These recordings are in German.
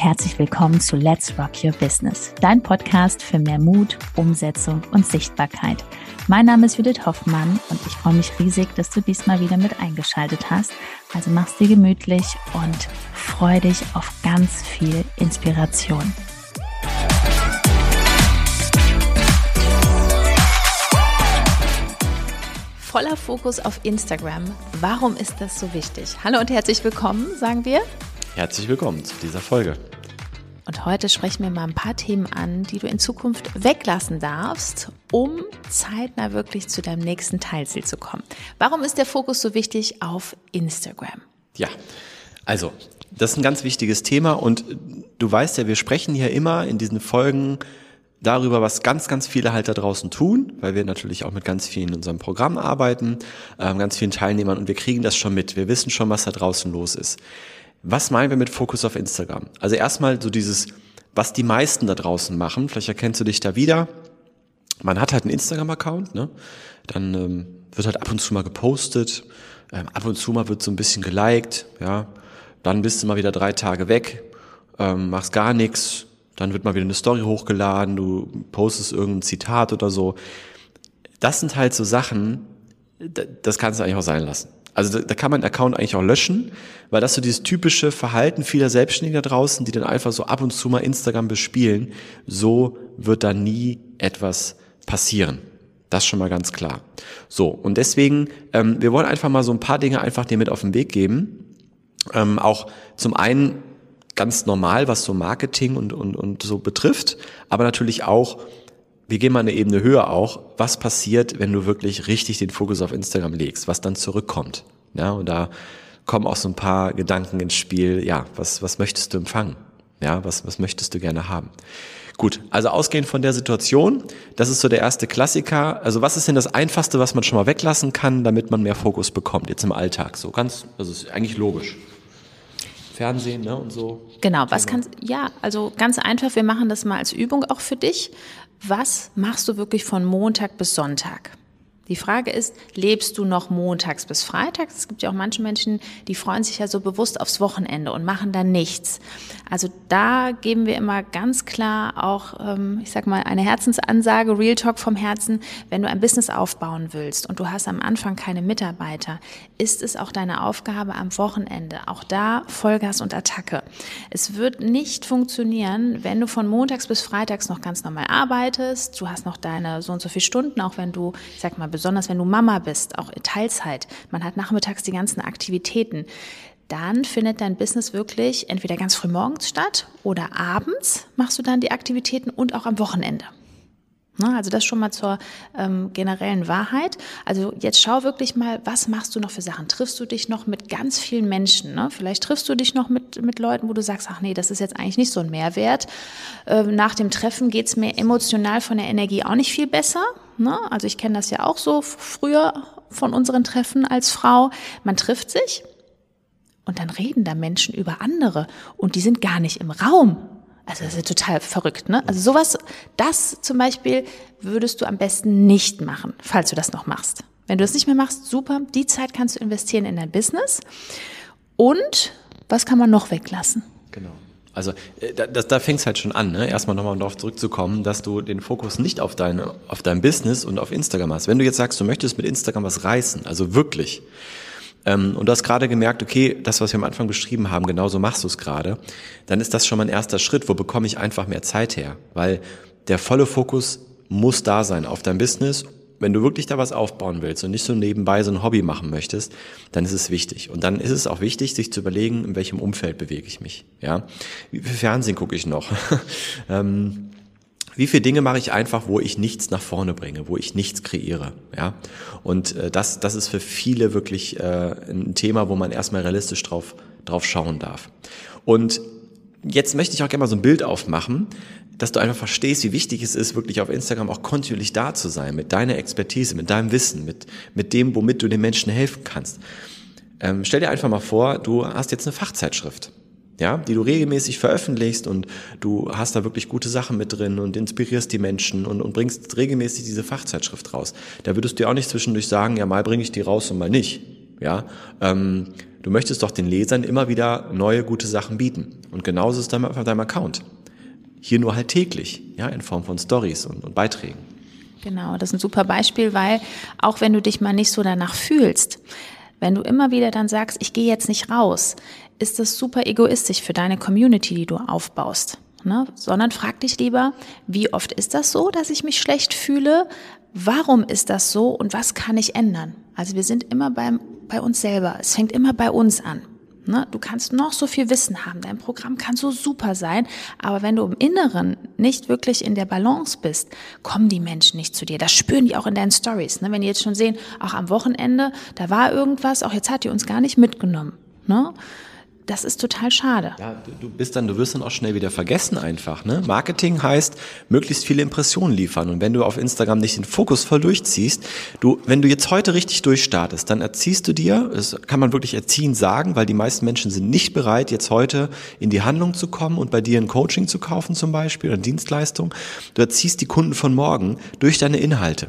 und herzlich willkommen zu Let's Rock Your Business, dein Podcast für mehr Mut, Umsetzung und Sichtbarkeit. Mein Name ist Judith Hoffmann und ich freue mich riesig, dass du diesmal wieder mit eingeschaltet hast. Also mach's dir gemütlich und freu dich auf ganz viel Inspiration. Voller Fokus auf Instagram. Warum ist das so wichtig? Hallo und herzlich willkommen, sagen wir. Herzlich willkommen zu dieser Folge. Und heute sprechen wir mal ein paar Themen an, die du in Zukunft weglassen darfst, um zeitnah wirklich zu deinem nächsten Teilziel zu kommen. Warum ist der Fokus so wichtig auf Instagram? Ja, also das ist ein ganz wichtiges Thema und du weißt ja, wir sprechen hier immer in diesen Folgen darüber, was ganz, ganz viele halt da draußen tun, weil wir natürlich auch mit ganz vielen in unserem Programm arbeiten, äh, ganz vielen Teilnehmern und wir kriegen das schon mit. Wir wissen schon, was da draußen los ist. Was meinen wir mit Fokus auf Instagram? Also erstmal so dieses, was die meisten da draußen machen. Vielleicht erkennst du dich da wieder. Man hat halt einen Instagram-Account, ne? Dann ähm, wird halt ab und zu mal gepostet, ähm, ab und zu mal wird so ein bisschen geliked, ja. Dann bist du mal wieder drei Tage weg, ähm, machst gar nichts, dann wird mal wieder eine Story hochgeladen, du postest irgendein Zitat oder so. Das sind halt so Sachen, das kannst du eigentlich auch sein lassen. Also da, da kann man einen Account eigentlich auch löschen, weil das so dieses typische Verhalten vieler Selbstständiger draußen, die dann einfach so ab und zu mal Instagram bespielen, so wird da nie etwas passieren. Das schon mal ganz klar. So, und deswegen, ähm, wir wollen einfach mal so ein paar Dinge einfach dir mit auf den Weg geben. Ähm, auch zum einen ganz normal, was so Marketing und, und, und so betrifft, aber natürlich auch wir gehen mal eine Ebene höher auch, was passiert, wenn du wirklich richtig den Fokus auf Instagram legst, was dann zurückkommt. Ja, und da kommen auch so ein paar Gedanken ins Spiel. Ja, was, was möchtest du empfangen? Ja, was, was möchtest du gerne haben? Gut, also ausgehend von der Situation, das ist so der erste Klassiker. Also was ist denn das Einfachste, was man schon mal weglassen kann, damit man mehr Fokus bekommt, jetzt im Alltag? So ganz, das ist eigentlich logisch. Fernsehen ne, und so. Genau, was kannst, ja, also ganz einfach, wir machen das mal als Übung auch für dich was machst du wirklich von Montag bis Sonntag? Die Frage ist, lebst du noch montags bis freitags? Es gibt ja auch manche Menschen, die freuen sich ja so bewusst aufs Wochenende und machen dann nichts. Also da geben wir immer ganz klar auch, ähm, ich sag mal, eine Herzensansage, Real Talk vom Herzen. Wenn du ein Business aufbauen willst und du hast am Anfang keine Mitarbeiter, ist es auch deine Aufgabe am Wochenende. Auch da Vollgas und Attacke. Es wird nicht funktionieren, wenn du von montags bis freitags noch ganz normal arbeitest. Du hast noch deine so und so viele Stunden, auch wenn du, ich sag mal, besonders wenn du Mama bist, auch Teilzeit, man hat nachmittags die ganzen Aktivitäten, dann findet dein Business wirklich entweder ganz früh morgens statt oder abends machst du dann die Aktivitäten und auch am Wochenende. Also das schon mal zur ähm, generellen Wahrheit. Also jetzt schau wirklich mal, was machst du noch für Sachen? Triffst du dich noch mit ganz vielen Menschen? Ne? Vielleicht triffst du dich noch mit, mit Leuten, wo du sagst, ach nee, das ist jetzt eigentlich nicht so ein Mehrwert. Ähm, nach dem Treffen geht's mir emotional von der Energie auch nicht viel besser. Ne? Also ich kenne das ja auch so früher von unseren Treffen als Frau. Man trifft sich und dann reden da Menschen über andere und die sind gar nicht im Raum. Also das ist total verrückt, ne? Also sowas, das zum Beispiel würdest du am besten nicht machen, falls du das noch machst. Wenn du das nicht mehr machst, super, die Zeit kannst du investieren in dein Business. Und was kann man noch weglassen? Genau. Also äh, da, da, da fängt es halt schon an, ne? erstmal nochmal darauf zurückzukommen, dass du den Fokus nicht auf, deine, auf dein Business und auf Instagram hast. Wenn du jetzt sagst, du möchtest mit Instagram was reißen, also wirklich, ähm, und du hast gerade gemerkt, okay, das, was wir am Anfang beschrieben haben, genauso machst du es gerade, dann ist das schon mal ein erster Schritt, wo bekomme ich einfach mehr Zeit her, weil der volle Fokus muss da sein auf dein Business. Wenn du wirklich da was aufbauen willst und nicht so nebenbei so ein Hobby machen möchtest, dann ist es wichtig. Und dann ist es auch wichtig, sich zu überlegen, in welchem Umfeld bewege ich mich. Ja, wie viel Fernsehen gucke ich noch? ähm, wie viele Dinge mache ich einfach, wo ich nichts nach vorne bringe, wo ich nichts kreiere, ja? Und äh, das, das ist für viele wirklich äh, ein Thema, wo man erstmal realistisch drauf, drauf schauen darf. Und jetzt möchte ich auch gerne mal so ein Bild aufmachen, dass du einfach verstehst, wie wichtig es ist, wirklich auf Instagram auch kontinuierlich da zu sein, mit deiner Expertise, mit deinem Wissen, mit, mit dem, womit du den Menschen helfen kannst. Ähm, stell dir einfach mal vor, du hast jetzt eine Fachzeitschrift ja, die du regelmäßig veröffentlichst und du hast da wirklich gute Sachen mit drin und inspirierst die Menschen und, und bringst regelmäßig diese Fachzeitschrift raus. Da würdest du ja auch nicht zwischendurch sagen, ja, mal bringe ich die raus und mal nicht. Ja, ähm, du möchtest doch den Lesern immer wieder neue gute Sachen bieten. Und genauso ist es auf deinem Account. Hier nur halt täglich, ja, in Form von Stories und, und Beiträgen. Genau, das ist ein super Beispiel, weil auch wenn du dich mal nicht so danach fühlst, wenn du immer wieder dann sagst, ich gehe jetzt nicht raus, ist das super egoistisch für deine Community, die du aufbaust. Ne? Sondern frag dich lieber, wie oft ist das so, dass ich mich schlecht fühle? Warum ist das so und was kann ich ändern? Also wir sind immer beim, bei uns selber. Es fängt immer bei uns an. Ne? Du kannst noch so viel Wissen haben, dein Programm kann so super sein, aber wenn du im Inneren nicht wirklich in der Balance bist, kommen die Menschen nicht zu dir. Das spüren die auch in deinen Stories. Ne? Wenn die jetzt schon sehen, auch am Wochenende, da war irgendwas, auch jetzt hat die uns gar nicht mitgenommen. Ne? Das ist total schade. Ja, du bist dann, du wirst dann auch schnell wieder vergessen einfach. Ne? Marketing heißt, möglichst viele Impressionen liefern. Und wenn du auf Instagram nicht den Fokus voll durchziehst, du, wenn du jetzt heute richtig durchstartest, dann erziehst du dir, das kann man wirklich erziehen sagen, weil die meisten Menschen sind nicht bereit, jetzt heute in die Handlung zu kommen und bei dir ein Coaching zu kaufen zum Beispiel oder Dienstleistung. Du erziehst die Kunden von morgen durch deine Inhalte.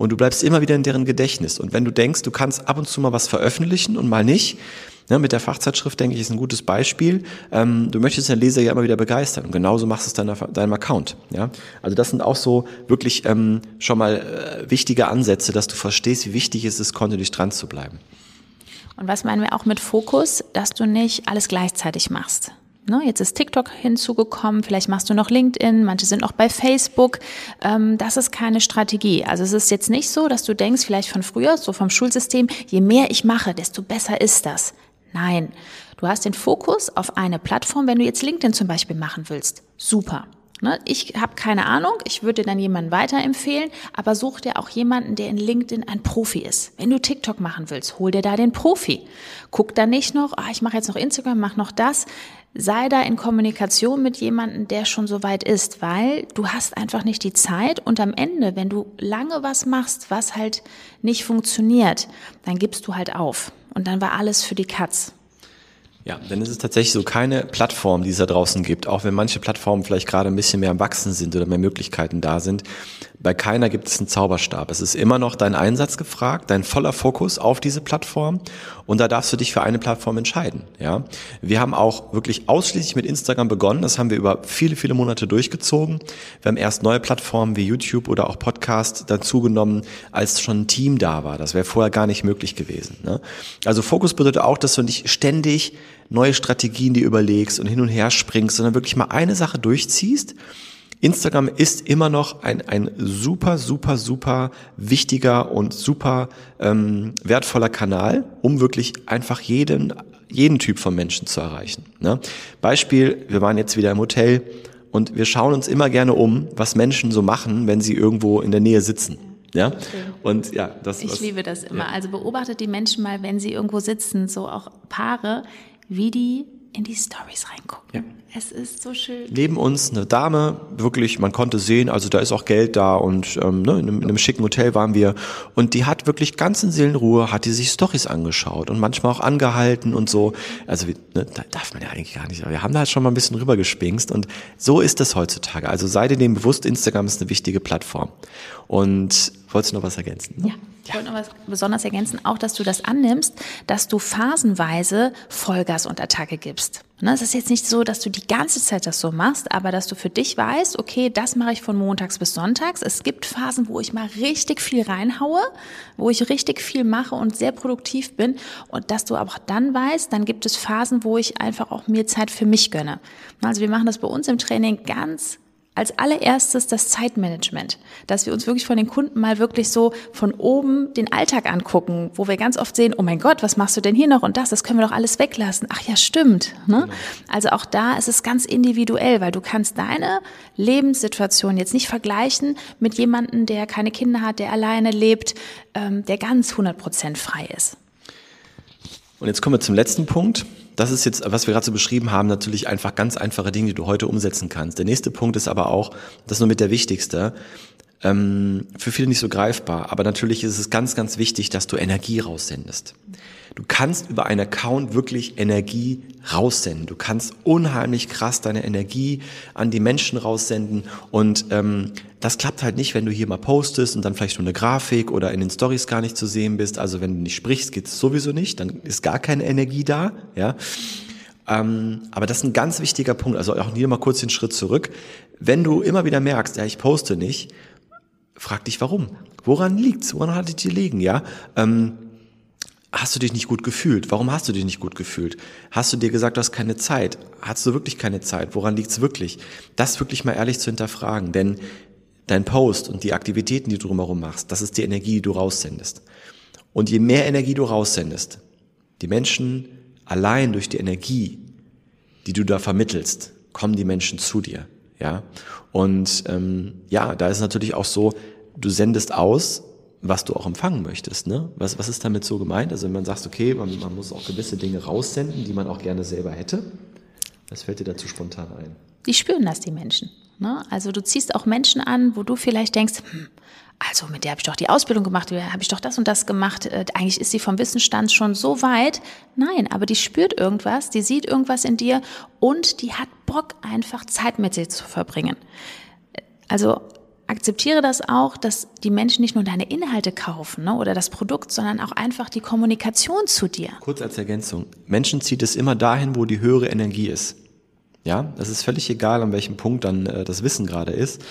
Und du bleibst immer wieder in deren Gedächtnis. Und wenn du denkst, du kannst ab und zu mal was veröffentlichen und mal nicht, ne, mit der Fachzeitschrift, denke ich, ist ein gutes Beispiel. Ähm, du möchtest den Leser ja immer wieder begeistern und genauso machst du es deiner, deinem Account. Ja? Also das sind auch so wirklich ähm, schon mal äh, wichtige Ansätze, dass du verstehst, wie wichtig es ist, kontinuierlich dran zu bleiben. Und was meinen wir auch mit Fokus, dass du nicht alles gleichzeitig machst? Ne, jetzt ist TikTok hinzugekommen, vielleicht machst du noch LinkedIn, manche sind auch bei Facebook. Ähm, das ist keine Strategie. Also es ist jetzt nicht so, dass du denkst, vielleicht von früher, so vom Schulsystem, je mehr ich mache, desto besser ist das. Nein, du hast den Fokus auf eine Plattform, wenn du jetzt LinkedIn zum Beispiel machen willst. Super. Ne? Ich habe keine Ahnung, ich würde dir dann jemanden weiterempfehlen, aber such dir auch jemanden, der in LinkedIn ein Profi ist. Wenn du TikTok machen willst, hol dir da den Profi. Guck da nicht noch, ah, ich mache jetzt noch Instagram, mach noch das. Sei da in Kommunikation mit jemandem, der schon so weit ist, weil du hast einfach nicht die Zeit und am Ende, wenn du lange was machst, was halt nicht funktioniert, dann gibst du halt auf und dann war alles für die Katz. Ja, denn es ist tatsächlich so keine Plattform, die es da draußen gibt, auch wenn manche Plattformen vielleicht gerade ein bisschen mehr am Wachsen sind oder mehr Möglichkeiten da sind. Bei keiner gibt es einen Zauberstab. Es ist immer noch dein Einsatz gefragt, dein voller Fokus auf diese Plattform und da darfst du dich für eine Plattform entscheiden. Ja, wir haben auch wirklich ausschließlich mit Instagram begonnen. Das haben wir über viele, viele Monate durchgezogen. Wir haben erst neue Plattformen wie YouTube oder auch Podcast dazugenommen, als schon ein Team da war. Das wäre vorher gar nicht möglich gewesen. Ne? Also Fokus bedeutet auch, dass du nicht ständig neue Strategien dir überlegst und hin und her springst, sondern wirklich mal eine Sache durchziehst Instagram ist immer noch ein, ein super, super, super wichtiger und super ähm, wertvoller Kanal, um wirklich einfach jeden, jeden Typ von Menschen zu erreichen. Ne? Beispiel, wir waren jetzt wieder im Hotel und wir schauen uns immer gerne um, was Menschen so machen, wenn sie irgendwo in der Nähe sitzen. Ja, und ja, das. Ich was, liebe das immer. Ja. Also beobachtet die Menschen mal, wenn sie irgendwo sitzen, so auch Paare, wie die in die Stories reingucken. Ja. Es ist so schön. Neben uns eine Dame, wirklich, man konnte sehen, also da ist auch Geld da und ähm, ne, in, einem, in einem schicken Hotel waren wir und die hat wirklich ganz in Seelenruhe, hat die sich Stories angeschaut und manchmal auch angehalten und so. Also ne, da darf man ja eigentlich gar nicht, aber wir haben da schon mal ein bisschen rüber gespingst und so ist das heutzutage. Also sei dir dem bewusst, Instagram ist eine wichtige Plattform. Und wolltest du noch was ergänzen? Ne? Ja. Ich wollte noch was besonders ergänzen, auch dass du das annimmst, dass du phasenweise Vollgas und Attacke gibst. Ne, es ist jetzt nicht so, dass du die ganze Zeit das so machst, aber dass du für dich weißt, okay, das mache ich von montags bis sonntags. Es gibt Phasen, wo ich mal richtig viel reinhaue, wo ich richtig viel mache und sehr produktiv bin und dass du auch dann weißt, dann gibt es Phasen, wo ich einfach auch mir Zeit für mich gönne. Also wir machen das bei uns im Training ganz als allererstes das Zeitmanagement, dass wir uns wirklich von den Kunden mal wirklich so von oben den Alltag angucken, wo wir ganz oft sehen, oh mein Gott, was machst du denn hier noch und das, das können wir doch alles weglassen. Ach ja, stimmt. Ne? Genau. Also auch da ist es ganz individuell, weil du kannst deine Lebenssituation jetzt nicht vergleichen mit jemandem, der keine Kinder hat, der alleine lebt, ähm, der ganz 100 Prozent frei ist. Und jetzt kommen wir zum letzten Punkt. Das ist jetzt, was wir gerade so beschrieben haben, natürlich einfach ganz einfache Dinge, die du heute umsetzen kannst. Der nächste Punkt ist aber auch, das ist nur mit der wichtigste, ähm, für viele nicht so greifbar, aber natürlich ist es ganz, ganz wichtig, dass du Energie raussendest. Du kannst über einen Account wirklich Energie raussenden. Du kannst unheimlich krass deine Energie an die Menschen raussenden und ähm, das klappt halt nicht, wenn du hier mal postest und dann vielleicht nur eine Grafik oder in den Stories gar nicht zu sehen bist. Also wenn du nicht sprichst, geht es sowieso nicht, dann ist gar keine Energie da, ja. Ähm, aber das ist ein ganz wichtiger Punkt. Also auch hier mal kurz den Schritt zurück. Wenn du immer wieder merkst, ja, ich poste nicht, frag dich warum. Woran liegt's? Woran hat es dir liegen, ja? Ähm, hast du dich nicht gut gefühlt? Warum hast du dich nicht gut gefühlt? Hast du dir gesagt, du hast keine Zeit? Hast du wirklich keine Zeit? Woran liegt's wirklich? Das wirklich mal ehrlich zu hinterfragen, denn dein Post und die Aktivitäten, die du drumherum machst, das ist die Energie, die du raussendest. Und je mehr Energie du raussendest, die Menschen allein durch die Energie, die du da vermittelst, kommen die Menschen zu dir. Ja. Und ähm, ja, da ist natürlich auch so, du sendest aus, was du auch empfangen möchtest. Ne? Was, was ist damit so gemeint? Also wenn man sagt, okay, man, man muss auch gewisse Dinge raussenden, die man auch gerne selber hätte. Was fällt dir dazu spontan ein? Die spüren das, die Menschen. Ne? Also du ziehst auch Menschen an, wo du vielleicht denkst, hm, also mit der habe ich doch die Ausbildung gemacht, habe ich doch das und das gemacht. Äh, eigentlich ist sie vom Wissensstand schon so weit. Nein, aber die spürt irgendwas, die sieht irgendwas in dir und die hat Bock, einfach Zeit mit dir zu verbringen. Also akzeptiere das auch, dass die Menschen nicht nur deine Inhalte kaufen ne, oder das Produkt, sondern auch einfach die Kommunikation zu dir. Kurz als Ergänzung. Menschen zieht es immer dahin, wo die höhere Energie ist. Ja, das ist völlig egal, an welchem Punkt dann äh, das Wissen gerade ist.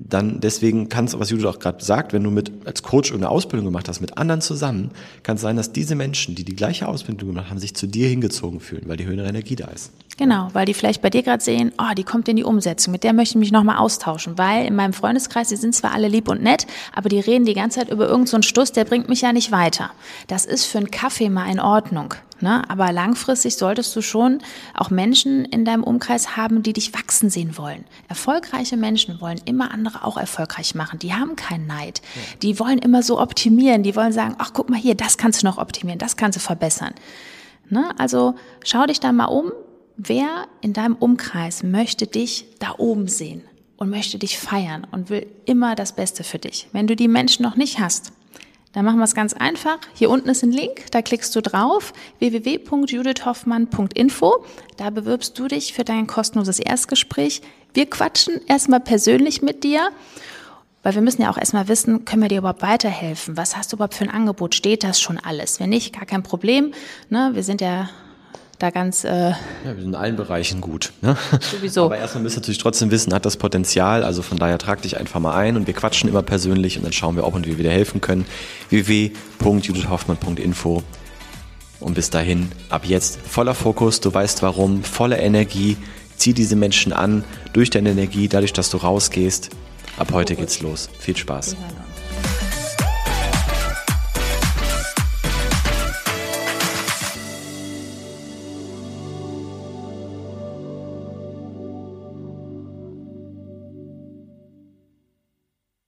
Dann deswegen kann es, was Judith auch gerade sagt, wenn du mit als Coach irgendeine Ausbildung gemacht hast mit anderen zusammen, kann es sein, dass diese Menschen, die die gleiche Ausbildung gemacht haben, sich zu dir hingezogen fühlen, weil die höhere Energie da ist. Genau, weil die vielleicht bei dir gerade sehen, oh, die kommt in die Umsetzung, mit der möchte ich mich nochmal austauschen, weil in meinem Freundeskreis, die sind zwar alle lieb und nett, aber die reden die ganze Zeit über irgendeinen so Stuss, der bringt mich ja nicht weiter. Das ist für einen Kaffee mal in Ordnung. Ne? Aber langfristig solltest du schon auch Menschen in deinem Umkreis haben, die dich wachsen sehen wollen. Erfolgreiche Menschen wollen immer andere auch erfolgreich machen. Die haben keinen Neid. Ja. Die wollen immer so optimieren. Die wollen sagen, ach guck mal hier, das kannst du noch optimieren, das kannst du verbessern. Ne? Also schau dich da mal um. Wer in deinem Umkreis möchte dich da oben sehen und möchte dich feiern und will immer das Beste für dich? Wenn du die Menschen noch nicht hast, dann machen wir es ganz einfach. Hier unten ist ein Link, da klickst du drauf, www.judithhoffmann.info. Da bewirbst du dich für dein kostenloses Erstgespräch. Wir quatschen erstmal persönlich mit dir, weil wir müssen ja auch erstmal wissen, können wir dir überhaupt weiterhelfen? Was hast du überhaupt für ein Angebot? Steht das schon alles? Wenn nicht, gar kein Problem. Ne? Wir sind ja da ganz. Äh, ja, wir sind in allen Bereichen gut. Ne? Sowieso. Aber erstmal müsst ihr natürlich trotzdem wissen, hat das Potenzial. Also von daher trag dich einfach mal ein und wir quatschen immer persönlich und dann schauen wir, ob und wie wir dir helfen können. www.judithhoffmann.info und bis dahin, ab jetzt voller Fokus, du weißt warum, voller Energie, zieh diese Menschen an durch deine Energie, dadurch, dass du rausgehst. Ab heute geht's los. Viel Spaß.